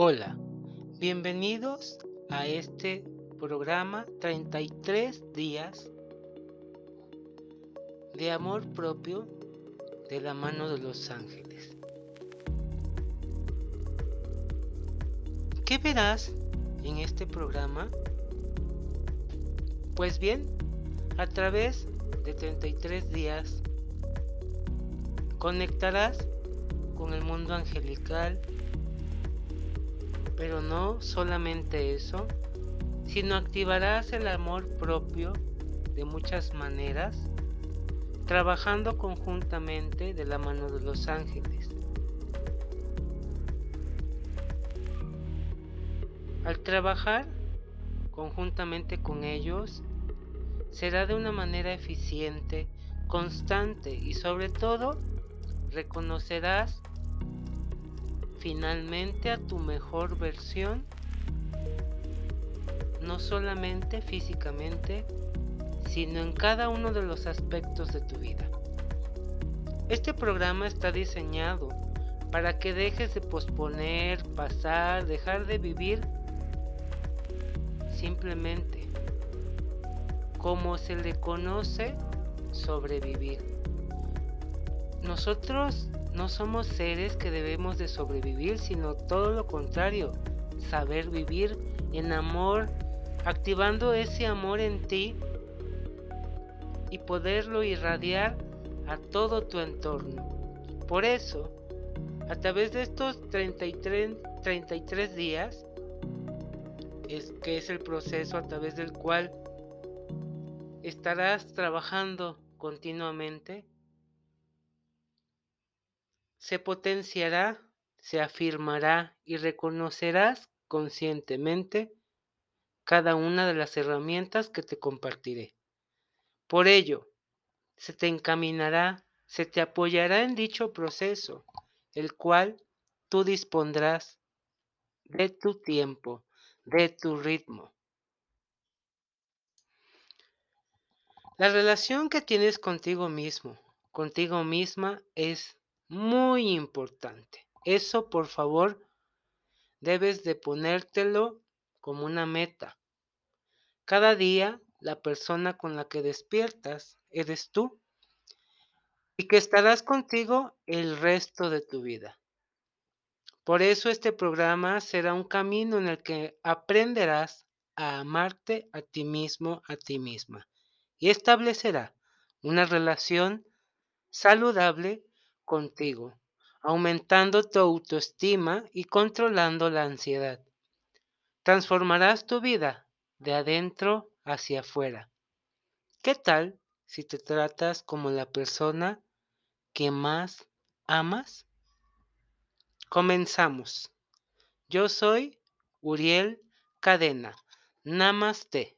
Hola, bienvenidos a este programa 33 días de amor propio de la mano de los ángeles. ¿Qué verás en este programa? Pues bien, a través de 33 días conectarás con el mundo angelical, pero no solamente eso, sino activarás el amor propio de muchas maneras, trabajando conjuntamente de la mano de los ángeles. Al trabajar conjuntamente con ellos, será de una manera eficiente, constante y sobre todo reconocerás finalmente a tu mejor versión, no solamente físicamente, sino en cada uno de los aspectos de tu vida. Este programa está diseñado para que dejes de posponer, pasar, dejar de vivir simplemente como se le conoce sobrevivir. Nosotros no somos seres que debemos de sobrevivir, sino todo lo contrario, saber vivir en amor, activando ese amor en ti y poderlo irradiar a todo tu entorno. Por eso, a través de estos 33, 33 días, es que es el proceso a través del cual estarás trabajando continuamente se potenciará, se afirmará y reconocerás conscientemente cada una de las herramientas que te compartiré. Por ello, se te encaminará, se te apoyará en dicho proceso, el cual tú dispondrás de tu tiempo, de tu ritmo. La relación que tienes contigo mismo, contigo misma, es muy importante. Eso, por favor, debes de ponértelo como una meta. Cada día, la persona con la que despiertas eres tú y que estarás contigo el resto de tu vida. Por eso este programa será un camino en el que aprenderás a amarte a ti mismo, a ti misma, y establecerá una relación saludable contigo, aumentando tu autoestima y controlando la ansiedad. Transformarás tu vida de adentro hacia afuera. ¿Qué tal si te tratas como la persona que más amas? Comenzamos. Yo soy Uriel Cadena. Namaste.